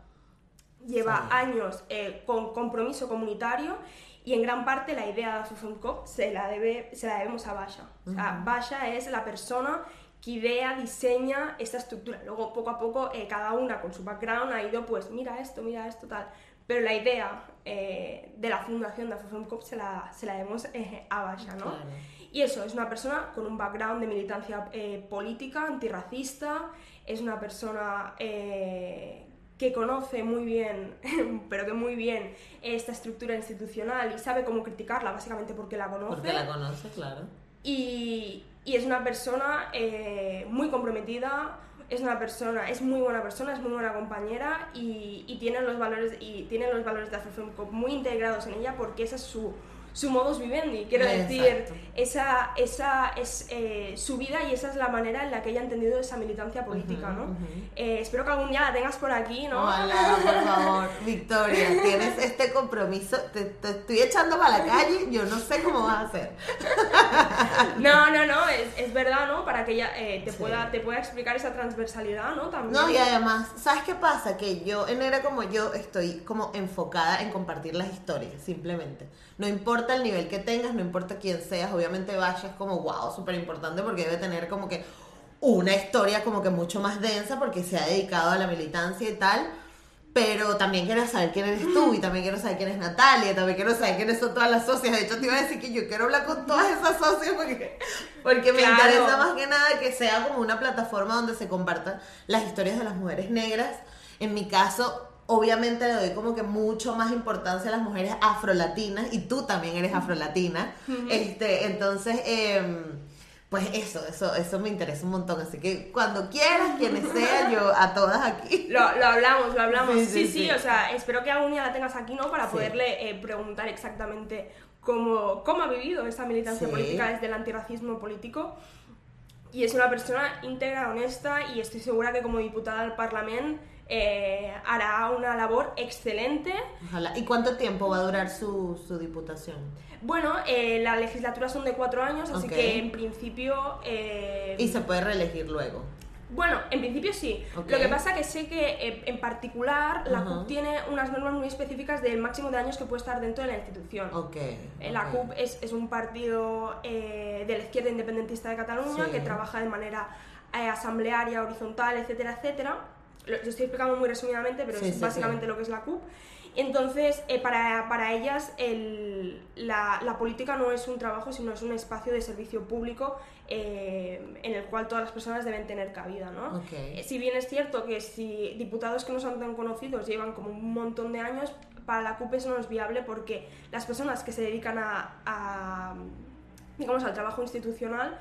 lleva años eh, con compromiso comunitario y en gran parte la idea de FUFUNCOP se la, debe, se la debemos a Basha. O sea, Basha es la persona que idea, diseña esta estructura. Luego, poco a poco, eh, cada una con su background ha ido, pues, mira esto, mira esto, tal. Pero la idea eh, de la fundación de FUFUNCOP se la, se la debemos a Basha, ¿no? Y eso, es una persona con un background de militancia política, antirracista, es una persona que conoce muy bien, pero que muy bien, esta estructura institucional y sabe cómo criticarla, básicamente porque la conoce. Porque la conoce, claro. Y, y es una persona eh, muy comprometida, es una persona, es muy buena persona, es muy buena compañera y, y tiene los valores y tiene los valores de Afrofemco muy integrados en ella porque esa es su su modus vivendi, quiero decir, esa, esa es eh, su vida y esa es la manera en la que ella ha entendido esa militancia política, ¿no? Eh, espero que algún día la tengas por aquí, ¿no? Hola, por favor, Victoria, tienes este compromiso, te, estoy echando para la calle, yo no sé cómo vas a hacer. no, no, no, es, es, verdad, ¿no? Para que ella eh, te, pueda, te pueda explicar esa transversalidad, ¿no? También. No, y además, ¿sabes qué pasa? Que yo, en era como yo, estoy como enfocada en compartir las historias, simplemente. No importa el nivel que tengas, no importa quién seas, obviamente Basha es como, wow, súper importante porque debe tener como que una historia como que mucho más densa porque se ha dedicado a la militancia y tal. Pero también quiero saber quién eres tú y también quiero saber quién es Natalia, también quiero saber quiénes son todas las socias. De hecho, te iba a decir que yo quiero hablar con todas esas socias porque, porque me interesa más que nada que sea como una plataforma donde se compartan las historias de las mujeres negras. En mi caso, obviamente le doy como que mucho más importancia a las mujeres afrolatinas y tú también eres afrolatina. este, entonces, em, pues eso, eso, eso me interesa un montón. Así que cuando quieras, quienes sean, yo a todas aquí. Lo, hablamos, lo hablamos. Sí sí, o sea, espero que algún día la tengas aquí, ¿no? Para poderle eh, preguntar exactamente cómo, cómo ha vivido esa militancia política desde el antirracismo político. Y es una persona íntegra, honesta y estoy segura que como diputada al Parlamento eh, hará una labor excelente. Ojalá. ¿Y cuánto tiempo va a durar su, su diputación? Bueno, eh, la legislatura son de cuatro años, así que en principio... Eh, ¿Y se puede reelegir luego? Bueno, en principio sí. Lo que pasa que sé que eh, en particular la CUP tiene unas normas muy específicas del máximo de años que puede estar dentro de la institución. Okay, La CUP es, es, un partido de la izquierda independentista de Cataluña que trabaja de manera asamblearia, horizontal, etcétera, etcétera. Lo, estoy explicando muy resumidamente, pero es básicamente lo que es la CUP. Entonces, eh, para, para, ellas el, la, la, política no es un trabajo, sino es un espacio de servicio público eh, en el cual todas las personas deben tener cabida. ¿no? Eh, si bien es cierto que si diputados que no son tan conocidos llevan como un montón de años, para la CUP eso no es viable porque las personas que se dedican a, a digamos, al trabajo institucional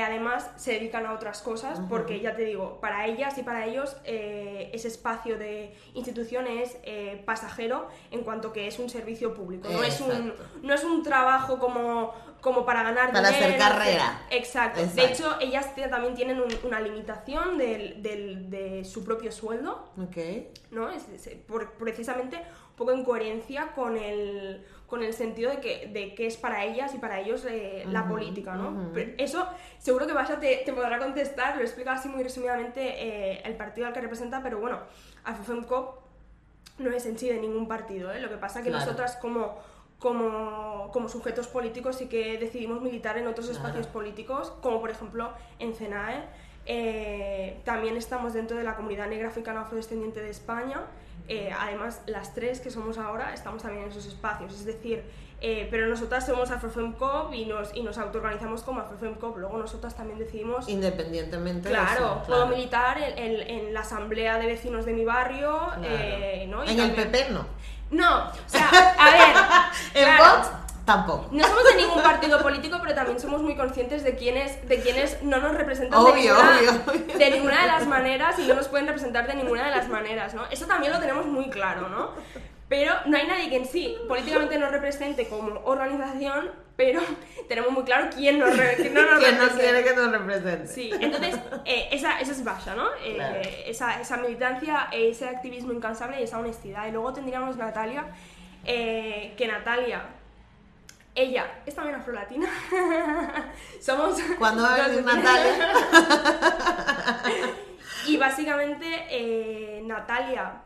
además se dedican a otras cosas porque ya te digo, para ellas y para ellos eh, ese espacio de institución es eh, pasajero en cuanto que es un servicio público, no es un, no es un trabajo como, como para ganar para hacer carrera. Exacto. De hecho, ellas también tienen una limitación del, del, de su propio sueldo. Ok. ¿no? Es, por, precisamente un poco en coherencia con el con el sentido de que, de que es para ellas y para ellos eh, la política, ¿no? eso seguro que Basha te, te, podrá contestar, lo explica así muy resumidamente eh, el partido al que representa, pero bueno, FFMCOP no es en sí de ningún partido, ¿eh? Lo que pasa es que nosotras como, como, como, sujetos políticos sí que decidimos militar en otros espacios políticos, como por ejemplo en CENAE, eh, también estamos dentro de la comunidad negra africana afrodescendiente de España eh, además, las tres que somos ahora estamos también en esos espacios, es decir, eh, pero nosotras somos AfroFemCop y nos, y nos autoorganizamos como AfroFemCop, luego nosotras también decidimos... Independientemente Claro, puedo militar en, en, la asamblea de vecinos de mi barrio, eh, ¿no? en el PP no. No, o sea, a ver... en Vox Tampoco. No somos de ningún partido político, pero también somos muy conscientes de quiénes, de quienes no nos representan de, ninguna, de ninguna de las maneras y no nos pueden representar de ninguna de las maneras, ¿no? Eso también lo tenemos muy claro, ¿no? Pero no hay nadie que en sí políticamente nos represente como organización, pero tenemos muy claro quién, nos quién no nos ¿Quién no quiere que nos represente. Sí, entonces eh, esa, esa, es Basha, ¿no? Eh, esa, esa militancia, ese activismo incansable y esa honestidad. Y luego tendríamos Natalia, eh, que Natalia ella es también afrolatina. Somos. Cuando a Natalia? y básicamente eh, Natalia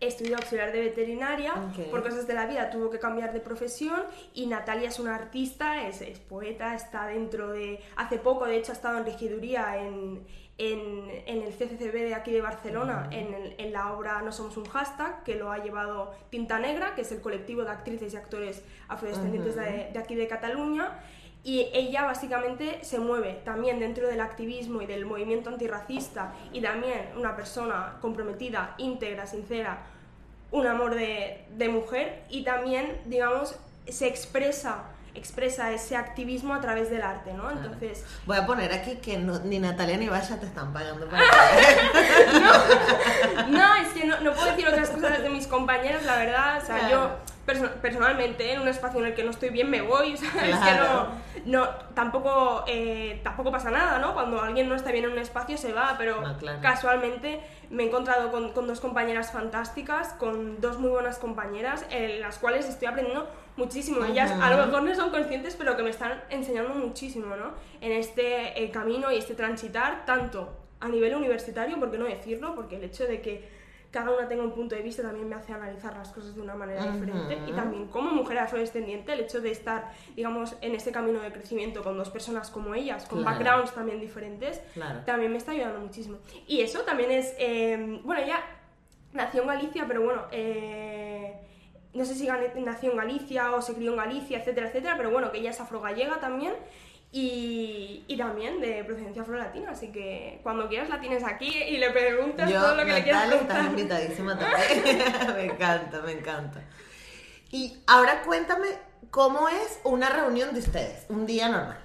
estudió auxiliar de veterinaria, por cosas de la vida tuvo que cambiar de profesión y Natalia es una artista, es, es, poeta, está dentro de... Hace poco, de hecho, ha estado en regiduría en, en, el CCCB de aquí de Barcelona, en, la obra No somos un hashtag, que lo ha llevado Tinta Negra, que es el colectivo de actrices y actores afrodescendientes de, aquí de Cataluña. Y ella básicamente se mueve también dentro del activismo y del movimiento antirracista y también una persona comprometida, íntegra, sincera, un amor de, de mujer. Y también, digamos, se expresa expresa ese activismo a través del arte, ¿no? Entonces... Voy a poner aquí que ni Natalia ni Basha te están pagando para no, no, es que no, no, puedo decir otras cosas de mis compañeros, la verdad, o sea, yo personalmente en un espacio en el que no estoy bien me voy, es que no, no tampoco, eh, tampoco pasa nada, ¿no? Cuando alguien no está bien en un espacio se va, pero casualmente me he encontrado con, con, dos compañeras fantásticas, con dos muy buenas compañeras, en las cuales estoy aprendiendo muchísimo. Ellas a lo mejor no son conscientes, pero que me están enseñando muchísimo, ¿no? En este eh, camino y este transitar, tanto a nivel universitario, ¿por qué no decirlo? Porque el hecho de que cada una tenga un punto de vista también me hace analizar las cosas de una manera diferente y también como mujer afrodescendiente el hecho de estar digamos en este camino de crecimiento con dos personas como ellas con backgrounds también diferentes también me está ayudando muchísimo y eso también es eh, bueno ella nació en Galicia pero bueno eh, no sé si nació en Galicia o se crió en Galicia etcétera etcétera pero bueno que ella es afrogallega también y, y, también de procedencia afro-latina, así que cuando quieras la tienes aquí y le preguntas todo lo que le quieras preguntar. estás invitadísima también. me encanta, me encanta. Y ahora cuéntame cómo es una reunión de ustedes, un día normal.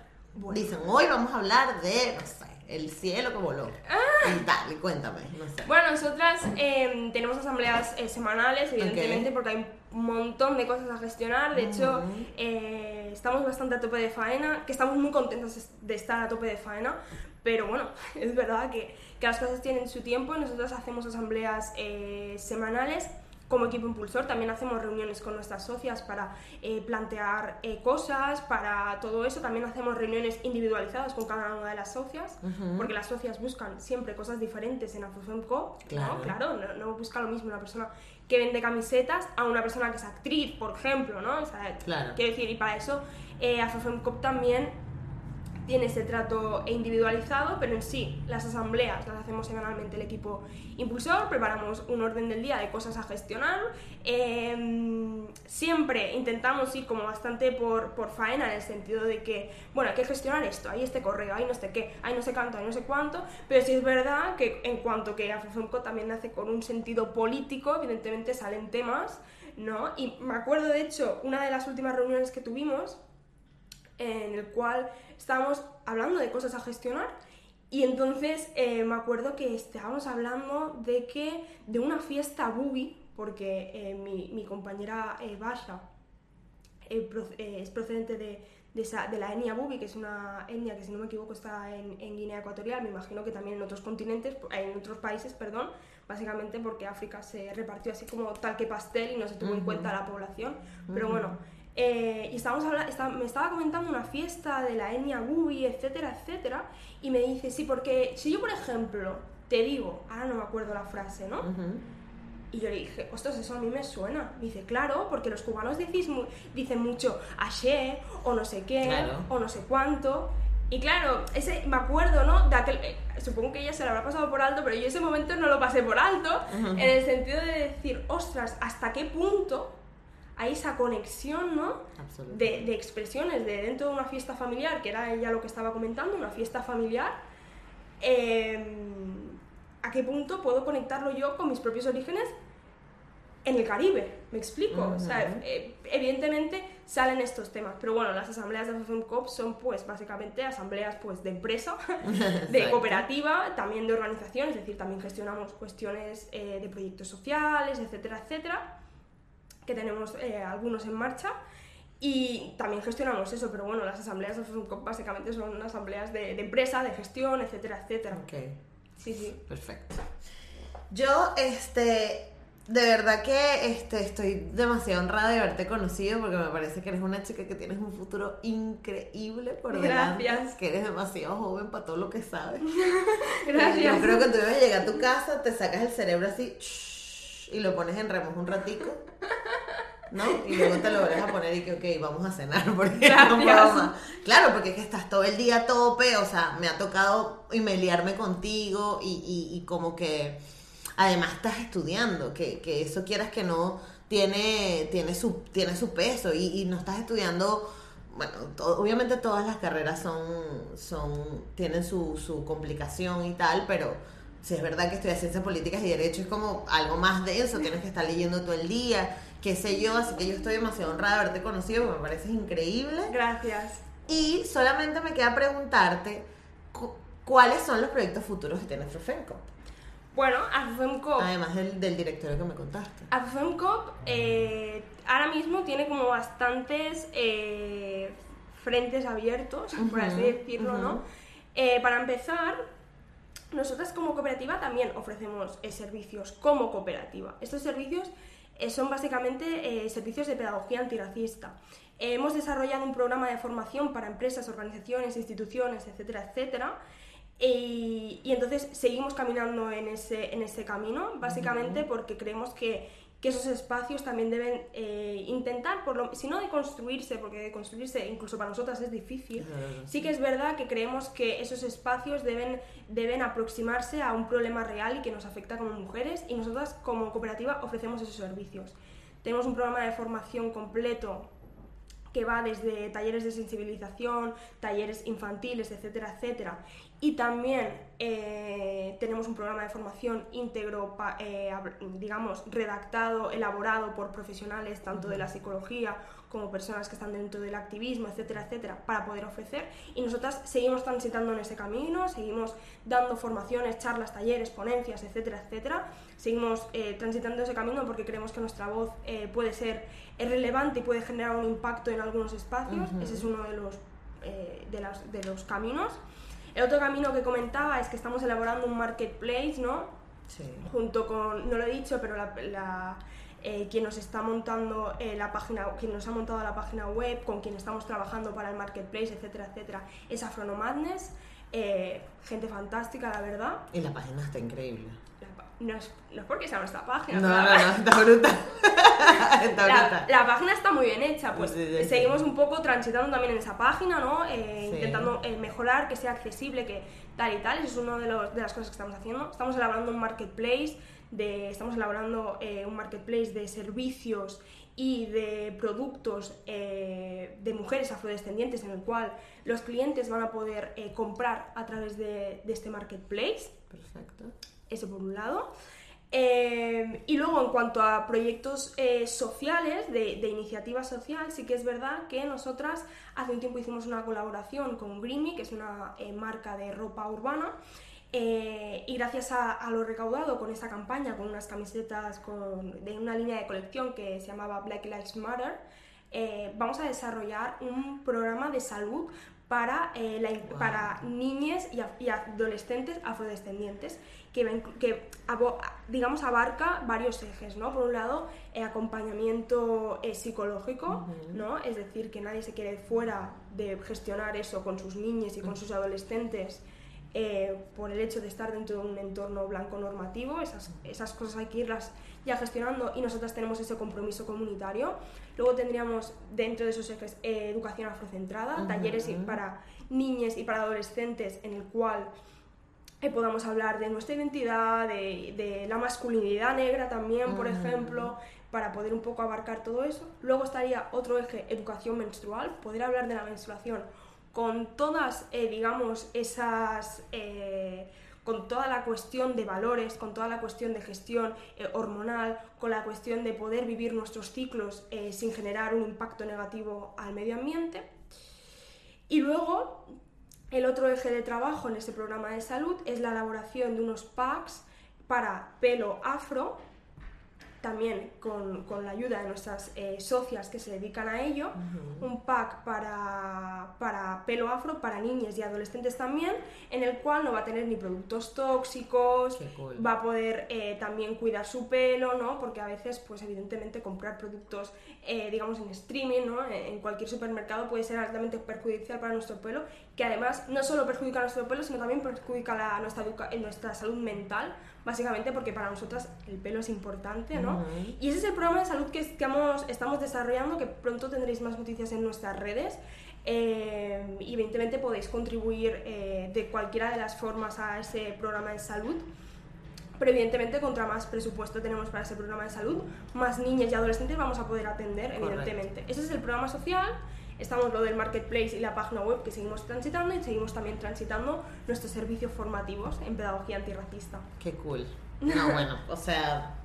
Dicen, hoy vamos a hablar de, no sé, el cielo que voló. Ah. Y tal, cuéntame, no sé. Bueno, nosotras em, tenemos asambleas eh, semanales, evidentemente, porque hay un montón de cosas a gestionar. De hecho, eh, estamos bastante a tope de faena, que estamos muy contentos de estar a tope de faena. Pero bueno, es verdad que, que las cosas tienen su tiempo nosotros hacemos asambleas eh, semanales como equipo impulsor también hacemos reuniones con nuestras socias para eh, plantear eh, cosas, para todo eso. También hacemos reuniones individualizadas con cada una de las socias, porque las socias buscan siempre cosas diferentes en Afrofemco. Claro, ¿no? claro no, busca lo mismo una persona que vende camisetas a una persona que es actriz, por ejemplo, ¿no? O sea, claro. Quiero decir, y para eso eh, Afrofemco también tiene ese trato individualizado, pero en sí las asambleas las hacemos semanalmente el equipo impulsor, preparamos un orden del día de cosas a gestionar, em, siempre intentamos ir como bastante por, por faena en el sentido de que, bueno, hay que gestionar esto, hay este correo, hay no sé qué, hay no sé cuánto, hay no sé cuánto, pero sí es verdad que en cuanto que AFFMCO también nace con un sentido político, evidentemente salen temas, ¿no? Y me acuerdo de hecho, una de las últimas reuniones que tuvimos, en el cual estábamos hablando de cosas a gestionar y entonces eh, me acuerdo que estábamos hablando de que de una fiesta bubi, porque eh, mi, mi, compañera eh, Basha es procedente de, de, la etnia bubi, que es una etnia que si no me equivoco está en, en, Guinea Ecuatorial, me imagino que también en otros continentes, en otros países, perdón, básicamente porque África se repartió así como tal que pastel y no se tuvo en cuenta la población, pero bueno, eh, y estábamos hablando, me estaba comentando una fiesta de la etnia Gubi, etcétera, etcétera, y me dice, sí, porque si yo, por ejemplo, te digo, ahora no me acuerdo la frase, ¿no? Y yo le dije, ostras, eso a mí me suena. Me dice, claro, porque los cubanos dicen mucho aché, o no sé qué, o no sé cuánto. Y claro, ese, me acuerdo, ¿no? De aquel, eh, supongo que ella se lo habrá pasado por alto, pero yo ese momento no lo pasé por alto, en el sentido de decir, ostras, ¿hasta qué punto hay esa conexión, ¿no? De, de, expresiones de dentro de una fiesta familiar, que era ella lo que estaba comentando, una fiesta familiar. Em, ¿A qué punto puedo conectarlo yo con mis propios orígenes en el Caribe? ¿Me explico? o sea, eh, evidentemente salen estos temas, pero bueno, las asambleas de FFMCOP son pues básicamente asambleas pues de empresa, de cooperativa, también de organización, es decir, también gestionamos cuestiones eh, de proyectos sociales, etcétera, etcétera que tenemos eh, algunos en marcha. Y también gestionamos eso, pero bueno, las asambleas de básicamente son asambleas de, empresa, de gestión, etcétera, etcétera. Ok. Sí, sí. Perfecto. Yo, este, de verdad que este, estoy demasiado honrada de haberte conocido porque me parece que eres una chica que tienes un futuro increíble por delante. Gracias. Que eres demasiado joven para todo lo que sabes. Gracias. Yo creo que tú debes llegar a tu casa, te sacas el cerebro así y lo pones en remojo un ratico, ¿no? Y luego te lo vuelves a poner y que, ok, vamos a cenar, porque no Claro, porque es que estás todo el día a tope, o sea, me ha tocado imeliarme contigo y, y, como que además estás estudiando, que, que, eso quieras que no tiene, tiene, su, tiene su peso y, y no estás estudiando bueno, obviamente todas las carreras son, son tienen su, su complicación y tal, pero si es verdad que estudias ciencias políticas y derecho es como algo más denso, tienes que estar leyendo todo el día, qué sé yo, así que yo estoy demasiado honrada de haberte conocido, porque me pareces increíble. Gracias. Y solamente me queda preguntarte cuáles son los proyectos futuros que tiene Afrofemcop. Bueno, Afrofemcop... Además del, del directorio que me contaste. Afrofemcop eh, ahora mismo tiene como bastantes eh, frentes abiertos, por así decirlo, ¿no? Eh, para empezar, nosotras como cooperativa también ofrecemos eh, servicios como cooperativa. Estos servicios eh, son básicamente eh, servicios de pedagogía antirracista. hemos desarrollado un programa de formación para empresas, organizaciones, instituciones, etcétera, etcétera. Y, entonces seguimos caminando en ese, en ese camino, básicamente porque creemos que que esos espacios también deben eh, intentar, por lo, si no de construirse, porque de construirse incluso para nosotras es difícil, sí que es verdad que creemos que esos espacios deben, deben aproximarse a un problema real y que nos afecta como mujeres y nosotras como cooperativa ofrecemos esos servicios. Tenemos un programa de formación completo que va desde talleres de sensibilización, talleres infantiles, etcétera, etcétera. Y también eh, tenemos un programa de formación íntegro, eh, digamos, redactado, elaborado por profesionales tanto de la psicología como personas que están dentro del activismo, etcétera, etcétera, para poder ofrecer. Y nosotras seguimos transitando en ese camino, seguimos dando formaciones, charlas, talleres, ponencias, etcétera, etcétera. Seguimos eh, transitando ese camino porque creemos que nuestra voz eh, puede ser relevante y puede generar un impacto en algunos espacios. Ese es uno de los, eh, de, las, de los caminos. El otro camino que comentaba es que estamos elaborando un marketplace, ¿no? Sí. Junto con, no lo he dicho, pero la eh, quien nos está montando eh, la página, quien nos ha montado la página web, con quien estamos trabajando para el marketplace, etcétera, etcétera, es Afronomadness, eh, gente fantástica, la verdad. Y la página está increíble. No, es, no es porque sea nuestra página. No, no, no, está bruta. la, la, página está muy bien hecha, pues seguimos un poco transitando también en esa página, ¿no? Intentando mejorar, que sea accesible, que tal y tal, eso es una de, de las cosas que estamos haciendo. Estamos elaborando un marketplace estamos elaborando eh, un marketplace de servicios y de productos eh, de mujeres afrodescendientes en el cual los clientes van a poder eh, comprar a través de, este marketplace. Perfecto. Eso por un lado. y luego en cuanto a proyectos sociales, de, de, iniciativa social, sí que es verdad que nosotras hace un tiempo hicimos una colaboración con Greenme, que es una marca de ropa urbana, eh, y gracias a, lo recaudado con esta campaña, con unas camisetas con, de una línea de colección que se llamaba Black Lives Matter, eh, vamos a desarrollar un programa de salud para, eh, para niñas y, adolescentes afrodescendientes que, que digamos abarca varios ejes, ¿no? Por un lado, acompañamiento psicológico, ¿no? Es decir, que nadie se quede fuera de gestionar eso con sus niñas y con sus adolescentes eh, por el hecho de estar dentro de un entorno blanco normativo, esas, esas cosas hay que irlas ya gestionando y nosotras tenemos ese compromiso comunitario. Luego tendríamos dentro de esos ejes eh, educación afrocentrada, talleres para niñas y para adolescentes en el cual eh, podamos hablar de nuestra identidad, de, de la masculinidad negra también, por ejemplo, para poder un poco abarcar todo eso. Luego estaría otro eje, educación menstrual, poder hablar de la menstruación con todas, eh, digamos, esas... Eh, con toda la cuestión de valores, con toda la cuestión de gestión eh, hormonal, con la cuestión de poder vivir nuestros ciclos sin generar un impacto negativo al medio ambiente. Y luego, el otro eje de trabajo en este programa de salud es la elaboración de unos packs para pelo afro, también con, con, la ayuda de nuestras eh, socias que se dedican a ello, un pack para, para, pelo afro, para niñas y adolescentes también, en el cual no va a tener ni productos tóxicos, va a poder eh, también cuidar su pelo, ¿no? Porque a veces, pues evidentemente, comprar productos, eh, digamos, en streaming, ¿no? En cualquier supermercado puede ser altamente perjudicial para nuestro pelo, que además no solo perjudica nuestro pelo, sino también perjudica la, nuestra, nuestra salud mental, básicamente porque para nosotras el pelo es importante, ¿no? Y ese es el programa de salud que estamos, estamos desarrollando, que pronto tendréis más noticias en nuestras redes. Eh, y evidentemente podéis contribuir eh, de cualquiera de las formas a ese programa de salud. Pero evidentemente, contra más presupuesto tenemos para ese programa de salud, más niñas y adolescentes vamos a poder atender, evidentemente. Ese es el programa social estamos lo del marketplace y la página web que seguimos transitando y seguimos también transitando nuestros servicios formativos en pedagogía antirracista. Qué cool. No, bueno, o sea,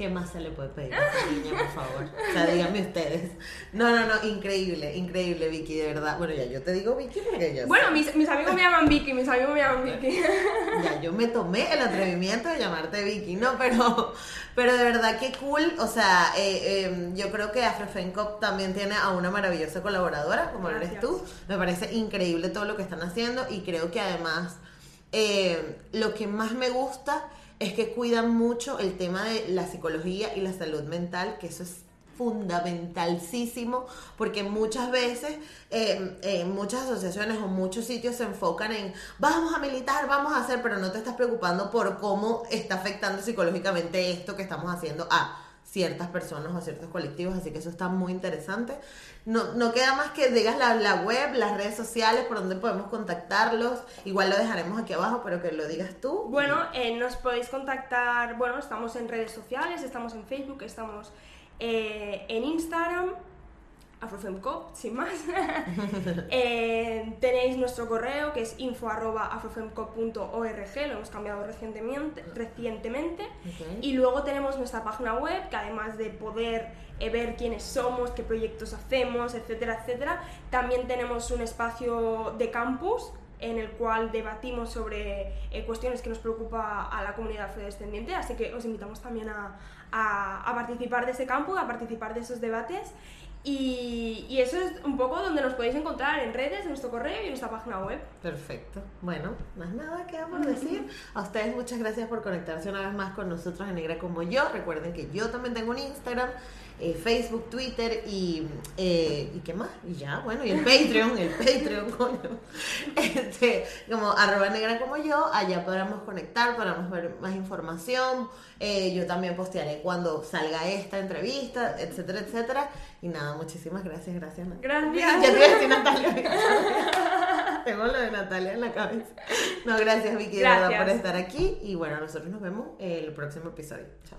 ¿Qué más se le puede pedir a esa niña, por favor? O sea, díganme ustedes. No, no, no, increíble, increíble, Vicky, de verdad. Bueno, ya yo te digo Vicky porque ya Bueno, mis, mis, amigos me llaman Vicky, mis amigos me llaman Vicky. Ya, yo me tomé el atrevimiento de llamarte Vicky, ¿no? Pero, pero de verdad, qué cool. O sea, eh, em, yo creo que Afrofencop también tiene a una maravillosa colaboradora, como eres tú. Me parece increíble todo lo que están haciendo y creo que además eh, lo que más me gusta es que cuidan mucho el tema de la psicología y la salud mental, que eso es fundamentalísimo porque muchas veces eh, muchas asociaciones o muchos sitios se enfocan en vamos a militar, vamos a hacer, pero no te estás preocupando por cómo está afectando psicológicamente esto que estamos haciendo. A ciertas personas o ciertos colectivos, así que eso está muy interesante. No, no queda más que digas la, la, web, las redes sociales, por donde podemos contactarlos. Igual lo dejaremos aquí abajo, pero que lo digas tú. Bueno, eh, nos podéis contactar, bueno, estamos en redes sociales, estamos en Facebook, estamos eh, en Instagram. Afrofemcop, sin más. Eh, tenéis nuestro correo que es info.afrofemcop.org, lo hemos cambiado recientemente. recientemente. Y luego tenemos nuestra página web que además de poder eh, ver quiénes somos, qué proyectos hacemos, etcétera, etcétera, también tenemos un espacio de campus en el cual debatimos sobre eh, cuestiones que nos preocupa a la comunidad afrodescendiente, así que os invitamos también a, a, participar de ese campo, a participar de esos debates y, eso es un poco donde nos podéis encontrar en redes, en nuestro correo y en nuestra página web. Perfecto. Bueno, más nada queda por decir. A ustedes muchas gracias por conectarse una vez más con nosotros en Negra como yo. Recuerden que yo también tengo un Instagram eh, Facebook, Twitter y, eh, y qué más, y ya, bueno, y el Patreon, el Patreon, coño, este, como arroba negra como yo, allá podremos conectar, podremos ver más información, eh, yo también postearé cuando salga esta entrevista, etcétera, etcétera, y nada, muchísimas gracias, gracias. Gracias. Ya te voy a decir Natalia. Tengo lo de Natalia en la cabeza. No, gracias Vicky, de verdad, por estar aquí, y bueno, nosotros nos vemos el próximo episodio. Chao.